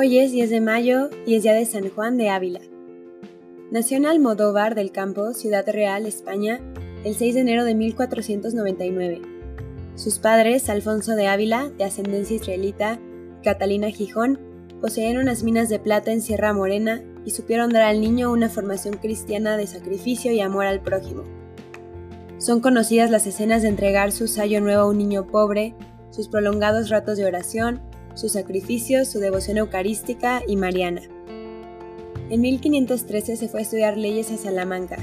Hoy es 10 de mayo y es día de San Juan de Ávila. Nació en Almodóvar del Campo, Ciudad Real, España, el 6 de enero de 1499. Sus padres, Alfonso de Ávila, de ascendencia israelita, y Catalina Gijón, poseían unas minas de plata en Sierra Morena y supieron dar al niño una formación cristiana de sacrificio y amor al prójimo. Son conocidas las escenas de entregar su sayo nuevo a un niño pobre, sus prolongados ratos de oración, sus sacrificios, su devoción eucarística y mariana. En 1513 se fue a estudiar leyes a Salamanca,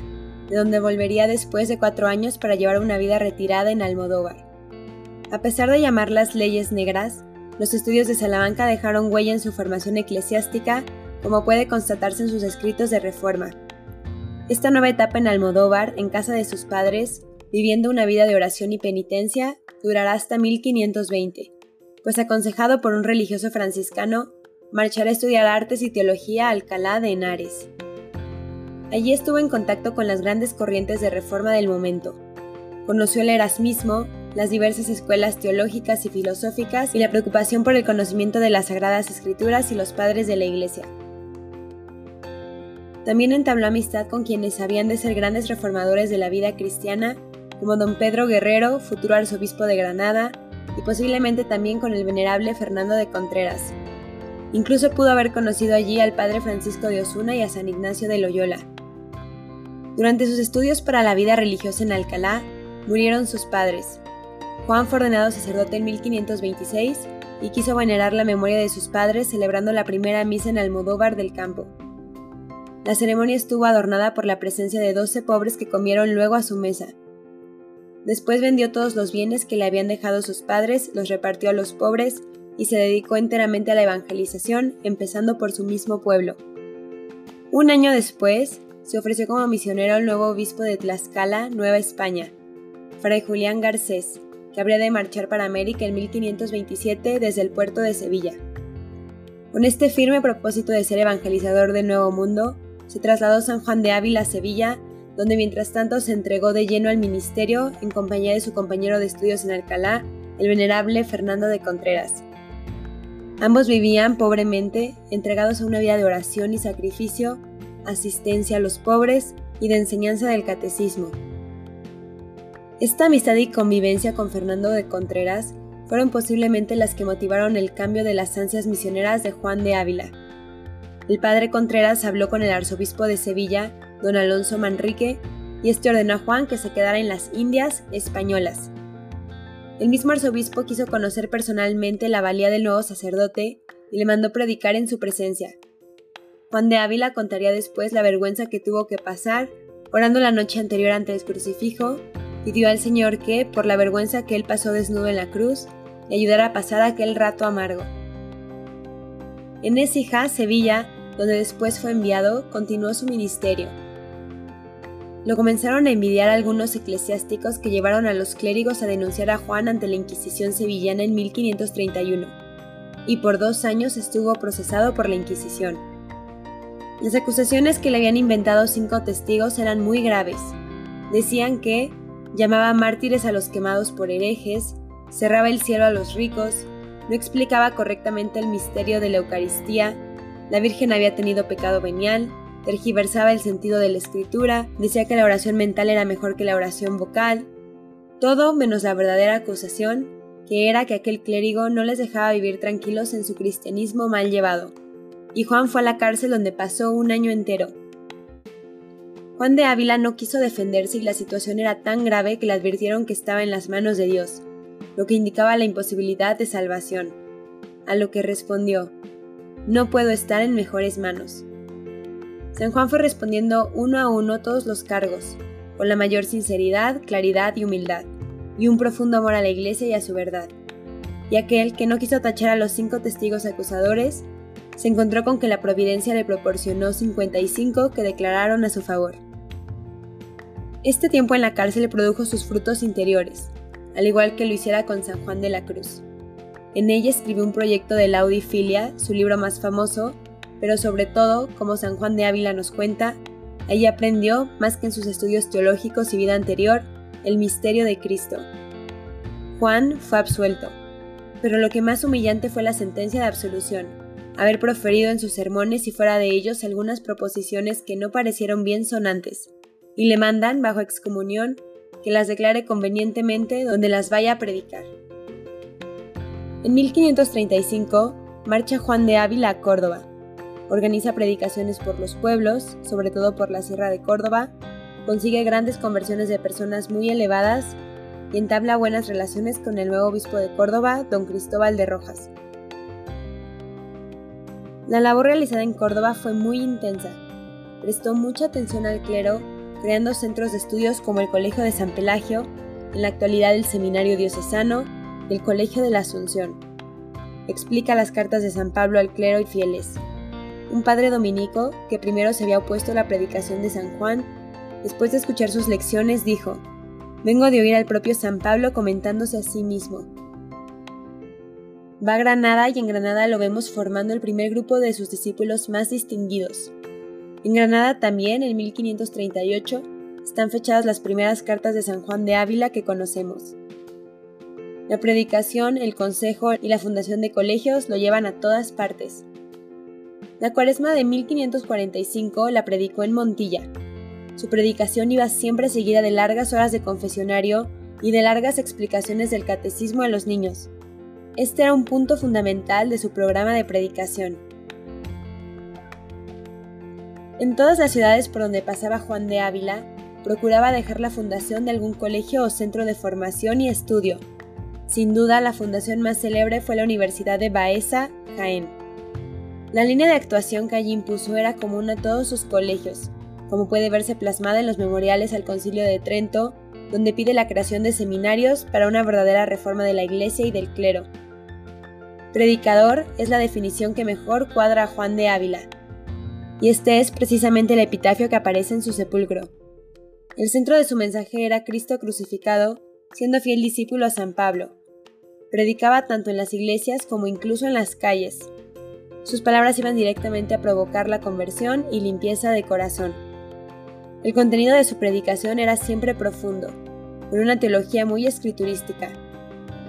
de donde volvería después de cuatro años para llevar una vida retirada en Almodóvar. A pesar de llamarlas leyes negras, los estudios de Salamanca dejaron huella en su formación eclesiástica, como puede constatarse en sus escritos de reforma. Esta nueva etapa en Almodóvar, en casa de sus padres, viviendo una vida de oración y penitencia, durará hasta 1520, pues aconsejado por un religioso franciscano, marchará a estudiar artes y teología a Alcalá de Henares. Allí estuvo en contacto con las grandes corrientes de reforma del momento. Conoció el erasmismo, las diversas escuelas teológicas y filosóficas y la preocupación por el conocimiento de las sagradas escrituras y los padres de la Iglesia. También entabló amistad con quienes habían de ser grandes reformadores de la vida cristiana, como don Pedro Guerrero, futuro arzobispo de Granada, y posiblemente también con el venerable Fernando de Contreras. Incluso pudo haber conocido allí al padre Francisco de Osuna y a San Ignacio de Loyola. Durante sus estudios para la vida religiosa en Alcalá, murieron sus padres, Juan fue ordenado sacerdote en 1526 y quiso venerar la memoria de sus padres celebrando la primera misa en Almodóvar del Campo. La ceremonia estuvo adornada por la presencia de doce pobres que comieron luego a su mesa. Después vendió todos los bienes que le habían dejado sus padres, los repartió a los pobres y se dedicó enteramente a la evangelización, empezando por su mismo pueblo. Un año después, se ofreció como misionero al nuevo obispo de Tlaxcala, Nueva España, Fray Julián Garcés, que habría de marchar para América en 1527 desde el puerto de Sevilla. Con este firme propósito de ser evangelizador del Nuevo Mundo, se trasladó San Juan de Ávila a Sevilla, donde mientras tanto se entregó de lleno al ministerio en compañía de su compañero de estudios en Alcalá, el venerable Fernando de Contreras. Ambos vivían pobremente, entregados a una vida de oración y sacrificio, asistencia a los pobres y de enseñanza del catecismo. Esta amistad y convivencia con Fernando de Contreras fueron posiblemente las que motivaron el cambio de las ansias misioneras de Juan de Ávila. El padre Contreras habló con el arzobispo de Sevilla, don Alonso Manrique, y este ordenó a Juan que se quedara en las Indias españolas. El mismo arzobispo quiso conocer personalmente la valía del nuevo sacerdote y le mandó predicar en su presencia. Juan de Ávila contaría después la vergüenza que tuvo que pasar, orando la noche anterior ante el crucifijo pidió al Señor que, por la vergüenza que él pasó desnudo en la cruz, le ayudara a pasar aquel rato amargo. En Écija, Sevilla, donde después fue enviado, continuó su ministerio. Lo comenzaron a envidiar algunos eclesiásticos que llevaron a los clérigos a denunciar a Juan ante la Inquisición sevillana en 1531, y por dos años estuvo procesado por la Inquisición. Las acusaciones que le habían inventado cinco testigos eran muy graves. Decían que, llamaba mártires a los quemados por herejes, cerraba el cielo a los ricos, no explicaba correctamente el misterio de la Eucaristía, la Virgen había tenido pecado venial, tergiversaba el sentido de la escritura, decía que la oración mental era mejor que la oración vocal, todo menos la verdadera acusación, que era que aquel clérigo no les dejaba vivir tranquilos en su cristianismo mal llevado. Y Juan fue a la cárcel donde pasó un año entero, Juan de Ávila no quiso defenderse y la situación era tan grave que le advirtieron que estaba en las manos de Dios, lo que indicaba la imposibilidad de salvación. A lo que respondió, no puedo estar en mejores manos. San Juan fue respondiendo uno a uno todos los cargos, con la mayor sinceridad, claridad y humildad, y un profundo amor a la Iglesia y a su verdad. Y aquel que no quiso tachar a los cinco testigos acusadores, se encontró con que la providencia le proporcionó 55 que declararon a su favor. Este tiempo en la cárcel produjo sus frutos interiores, al igual que lo hiciera con San Juan de la Cruz. En ella escribió un proyecto de Laudifilia, su libro más famoso, pero sobre todo, como San Juan de Ávila nos cuenta, allí aprendió, más que en sus estudios teológicos y vida anterior, el misterio de Cristo. Juan fue absuelto, pero lo que más humillante fue la sentencia de absolución, haber proferido en sus sermones y fuera de ellos algunas proposiciones que no parecieron bien sonantes, y le mandan, bajo excomunión, que las declare convenientemente donde las vaya a predicar. En 1535 marcha Juan de Ávila a Córdoba. Organiza predicaciones por los pueblos, sobre todo por la Sierra de Córdoba, consigue grandes conversiones de personas muy elevadas y entabla buenas relaciones con el nuevo obispo de Córdoba, don Cristóbal de Rojas. La labor realizada en Córdoba fue muy intensa. Prestó mucha atención al clero, creando centros de estudios como el Colegio de San Pelagio, en la actualidad el Seminario Diocesano y el Colegio de la Asunción. Explica las cartas de San Pablo al clero y fieles. Un padre dominico, que primero se había opuesto a la predicación de San Juan, después de escuchar sus lecciones, dijo, Vengo de oír al propio San Pablo comentándose a sí mismo. Va a Granada y en Granada lo vemos formando el primer grupo de sus discípulos más distinguidos. En Granada también, en 1538, están fechadas las primeras cartas de San Juan de Ávila que conocemos. La predicación, el consejo y la fundación de colegios lo llevan a todas partes. La cuaresma de 1545 la predicó en Montilla. Su predicación iba siempre seguida de largas horas de confesionario y de largas explicaciones del catecismo a los niños. Este era un punto fundamental de su programa de predicación. En todas las ciudades por donde pasaba Juan de Ávila, procuraba dejar la fundación de algún colegio o centro de formación y estudio. Sin duda, la fundación más célebre fue la Universidad de Baeza, Jaén. La línea de actuación que allí impuso era común a todos sus colegios, como puede verse plasmada en los memoriales al Concilio de Trento, donde pide la creación de seminarios para una verdadera reforma de la Iglesia y del clero, Predicador es la definición que mejor cuadra a Juan de Ávila, y este es precisamente el epitafio que aparece en su sepulcro. El centro de su mensaje era Cristo crucificado, siendo fiel discípulo a San Pablo. Predicaba tanto en las iglesias como incluso en las calles. Sus palabras iban directamente a provocar la conversión y limpieza de corazón. El contenido de su predicación era siempre profundo, con una teología muy escriturística,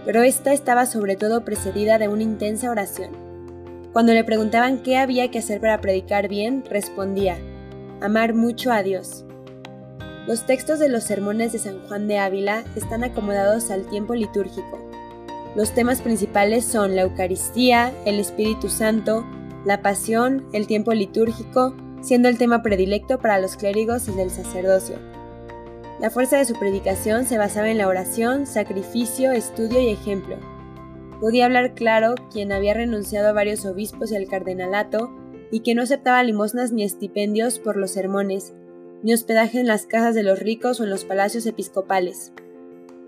pero esta estaba sobre todo precedida de una intensa oración. Cuando le preguntaban qué había que hacer para predicar bien, respondía, amar mucho a Dios. Los textos de los sermones de San Juan de Ávila están acomodados al tiempo litúrgico. Los temas principales son la Eucaristía, el Espíritu Santo, la Pasión, el tiempo litúrgico, siendo el tema predilecto para los clérigos y del sacerdocio. La fuerza de su predicación se basaba en la oración, sacrificio, estudio y ejemplo. Podía hablar claro quien había renunciado a varios obispos y al cardenalato, y que no aceptaba limosnas ni estipendios por los sermones, ni hospedaje en las casas de los ricos o en los palacios episcopales.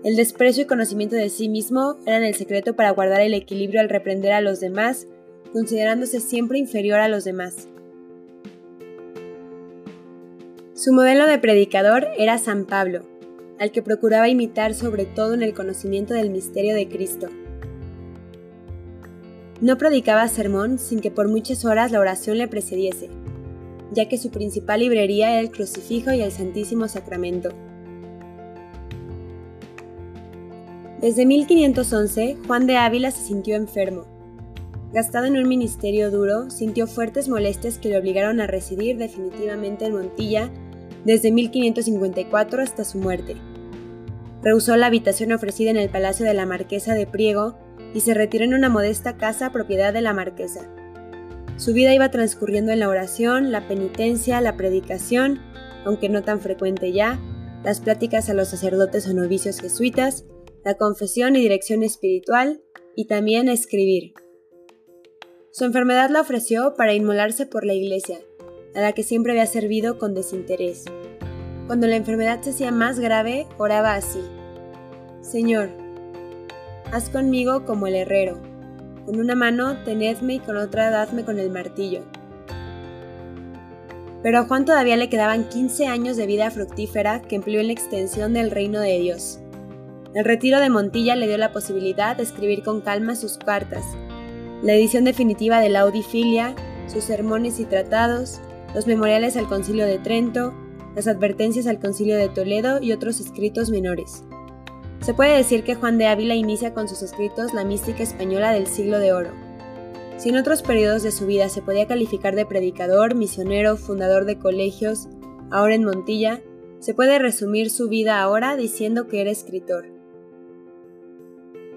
El desprecio y conocimiento de sí mismo eran el secreto para guardar el equilibrio al reprender a los demás, considerándose siempre inferior a los demás. Su modelo de predicador era San Pablo, al que procuraba imitar sobre todo en el conocimiento del misterio de Cristo. No predicaba sermón sin que por muchas horas la oración le precediese, ya que su principal librería era el crucifijo y el Santísimo Sacramento. Desde 1511, Juan de Ávila se sintió enfermo. Gastado en un ministerio duro, sintió fuertes molestias que le obligaron a residir definitivamente en Montilla desde 1554 hasta su muerte. Rehusó la habitación ofrecida en el palacio de la marquesa de Priego y se retiró en una modesta casa propiedad de la marquesa. Su vida iba transcurriendo en la oración, la penitencia, la predicación, aunque no tan frecuente ya, las pláticas a los sacerdotes o novicios jesuitas, la confesión y dirección espiritual, y también escribir. Su enfermedad la ofreció para inmolarse por la iglesia, a la que siempre había servido con desinterés. Cuando la enfermedad se hacía más grave, oraba así. Señor, haz conmigo como el herrero. Con una mano tenedme y con otra dadme con el martillo. Pero a Juan todavía le quedaban 15 años de vida fructífera que empleó en la extensión del reino de Dios. El retiro de Montilla le dio la posibilidad de escribir con calma sus cartas, la edición definitiva de la Audifilia, sus sermones y tratados, los memoriales al Concilio de Trento, las advertencias al Concilio de Toledo y otros escritos menores. Se puede decir que Juan de Ávila inicia con sus escritos la mística española del siglo de oro. Si en otros periodos de su vida se podía calificar de predicador, misionero, fundador de colegios, ahora en Montilla, se puede resumir su vida ahora diciendo que era escritor.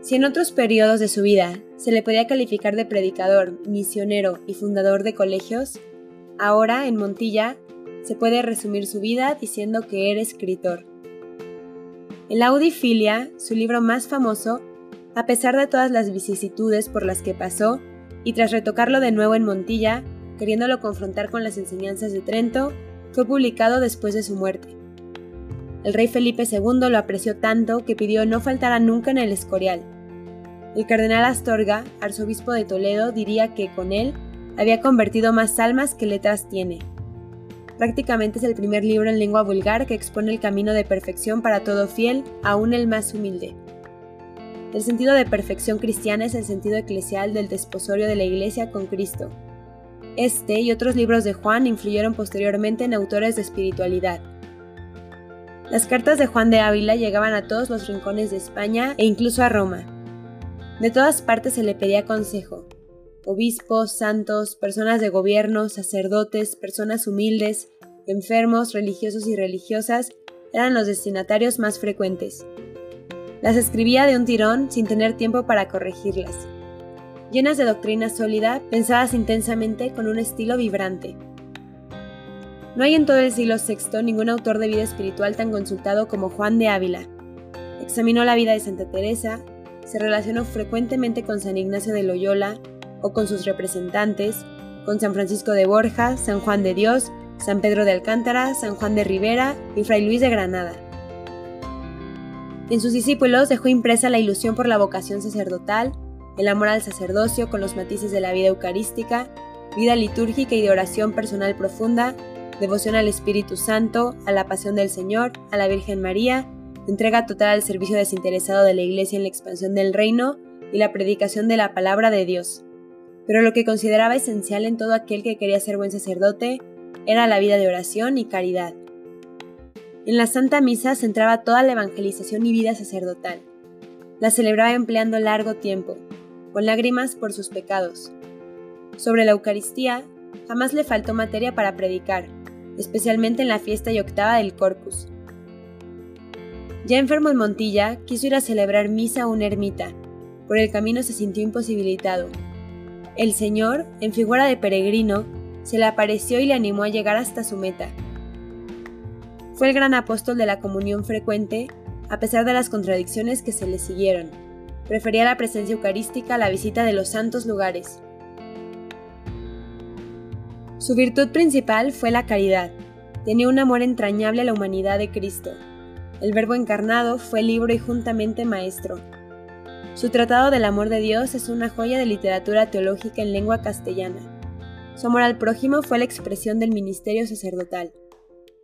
Si en otros periodos de su vida se le podía calificar de predicador, misionero y fundador de colegios, ahora en Montilla se puede resumir su vida diciendo que era escritor. En la Audifilia, su libro más famoso, a pesar de todas las vicisitudes por las que pasó, y tras retocarlo de nuevo en Montilla, queriéndolo confrontar con las enseñanzas de Trento, fue publicado después de su muerte. El rey Felipe II lo apreció tanto que pidió no faltara nunca en el Escorial. El cardenal Astorga, arzobispo de Toledo, diría que con él había convertido más almas que letras tiene. Prácticamente es el primer libro en lengua vulgar que expone el camino de perfección para todo fiel, aún el más humilde. El sentido de perfección cristiana es el sentido eclesial del desposorio de la Iglesia con Cristo. Este y otros libros de Juan influyeron posteriormente en autores de espiritualidad. Las cartas de Juan de Ávila llegaban a todos los rincones de España e incluso a Roma. De todas partes se le pedía consejo. Obispos, santos, personas de gobierno, sacerdotes, personas humildes, enfermos, religiosos y religiosas eran los destinatarios más frecuentes. Las escribía de un tirón sin tener tiempo para corregirlas. Llenas de doctrina sólida, pensadas intensamente con un estilo vibrante. No hay en todo el siglo VI ningún autor de vida espiritual tan consultado como Juan de Ávila. Examinó la vida de Santa Teresa, se relacionó frecuentemente con San Ignacio de Loyola o con sus representantes, con San Francisco de Borja, San Juan de Dios, San Pedro de Alcántara, San Juan de Rivera y Fray Luis de Granada. En sus discípulos dejó impresa la ilusión por la vocación sacerdotal, el amor al sacerdocio con los matices de la vida eucarística, vida litúrgica y de oración personal profunda, devoción al Espíritu Santo, a la pasión del Señor, a la Virgen María, entrega total al servicio desinteresado de la Iglesia en la expansión del reino y la predicación de la palabra de Dios. Pero lo que consideraba esencial en todo aquel que quería ser buen sacerdote era la vida de oración y caridad. En la Santa Misa centraba toda la evangelización y vida sacerdotal. La celebraba empleando largo tiempo, con lágrimas por sus pecados. Sobre la Eucaristía, jamás le faltó materia para predicar, especialmente en la fiesta y octava del Corpus. Ya enfermo en Montilla, quiso ir a celebrar misa a una ermita. Por el camino se sintió imposibilitado. El Señor, en figura de peregrino, se le apareció y le animó a llegar hasta su meta. Fue el gran apóstol de la comunión frecuente, a pesar de las contradicciones que se le siguieron. Prefería la presencia eucarística a la visita de los santos lugares. Su virtud principal fue la caridad. Tenía un amor entrañable a la humanidad de Cristo. El Verbo encarnado fue libro y juntamente maestro. Su Tratado del Amor de Dios es una joya de literatura teológica en lengua castellana. Su amor al prójimo fue la expresión del ministerio sacerdotal.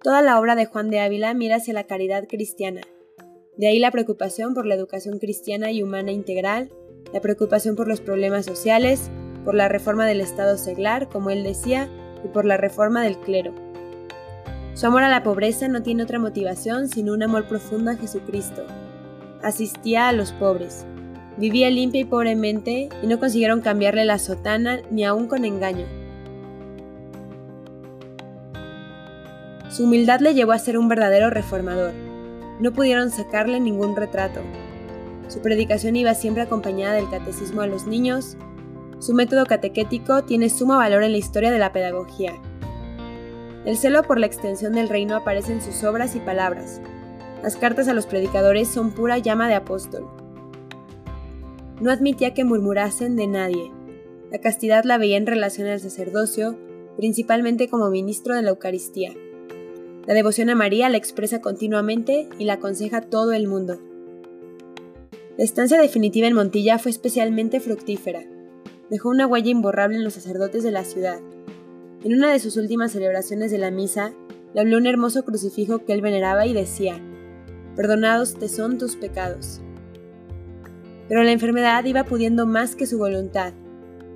Toda la obra de Juan de Ávila mira hacia la caridad cristiana. De ahí la preocupación por la educación cristiana y humana integral, la preocupación por los problemas sociales, por la reforma del Estado seglar, como él decía, y por la reforma del clero. Su amor a la pobreza no tiene otra motivación sino un amor profundo a Jesucristo. Asistía a los pobres. Vivía limpia y pobremente y no consiguieron cambiarle la sotana ni aun con engaño. Su humildad le llevó a ser un verdadero reformador. No pudieron sacarle ningún retrato. Su predicación iba siempre acompañada del catecismo a los niños, su método catequético tiene sumo valor en la historia de la pedagogía. El celo por la extensión del reino aparece en sus obras y palabras. Las cartas a los predicadores son pura llama de apóstol. No admitía que murmurasen de nadie. La castidad la veía en relación al sacerdocio, principalmente como ministro de la Eucaristía. La devoción a María la expresa continuamente y la aconseja todo el mundo. La estancia definitiva en Montilla fue especialmente fructífera dejó una huella imborrable en los sacerdotes de la ciudad. En una de sus últimas celebraciones de la misa, le habló un hermoso crucifijo que él veneraba y decía, Perdonados te son tus pecados. Pero la enfermedad iba pudiendo más que su voluntad.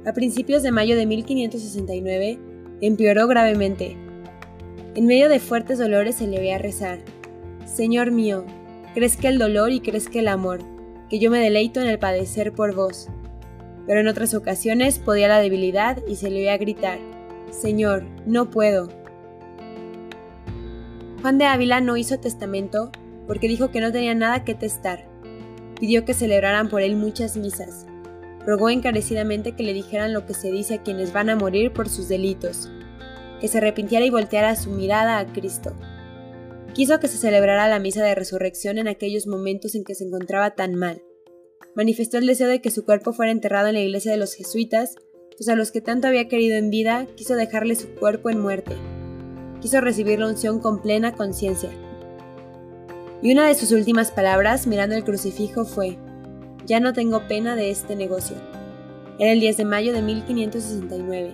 A principios de mayo de 1569, empeoró gravemente. En medio de fuertes dolores se le veía rezar, Señor mío, crezca el dolor y crezca el amor, que yo me deleito en el padecer por vos pero en otras ocasiones podía la debilidad y se le oía gritar, Señor, no puedo. Juan de Ávila no hizo testamento porque dijo que no tenía nada que testar. Pidió que celebraran por él muchas misas. Rogó encarecidamente que le dijeran lo que se dice a quienes van a morir por sus delitos, que se arrepintiera y volteara su mirada a Cristo. Quiso que se celebrara la misa de resurrección en aquellos momentos en que se encontraba tan mal. Manifestó el deseo de que su cuerpo fuera enterrado en la iglesia de los jesuitas, pues a los que tanto había querido en vida, quiso dejarle su cuerpo en muerte. Quiso recibir la unción con plena conciencia. Y una de sus últimas palabras, mirando el crucifijo, fue, Ya no tengo pena de este negocio. Era el 10 de mayo de 1569.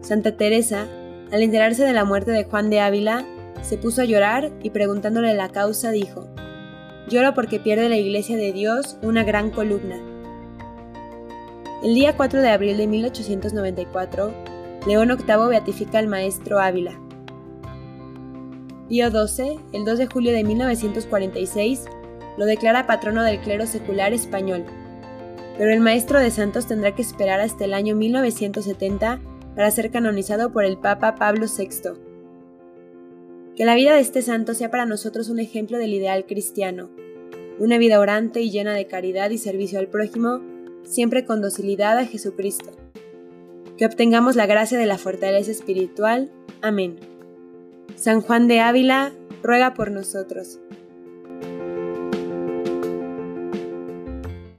Santa Teresa, al enterarse de la muerte de Juan de Ávila, se puso a llorar y preguntándole la causa dijo, Lloro porque pierde la Iglesia de Dios una gran columna. El día 4 de abril de 1894, León VIII beatifica al maestro Ávila. Pío XII, el 2 de julio de 1946, lo declara patrono del clero secular español. Pero el maestro de santos tendrá que esperar hasta el año 1970 para ser canonizado por el Papa Pablo VI. Que la vida de este santo sea para nosotros un ejemplo del ideal cristiano, una vida orante y llena de caridad y servicio al prójimo, siempre con docilidad a Jesucristo. Que obtengamos la gracia de la fortaleza espiritual. Amén. San Juan de Ávila, ruega por nosotros.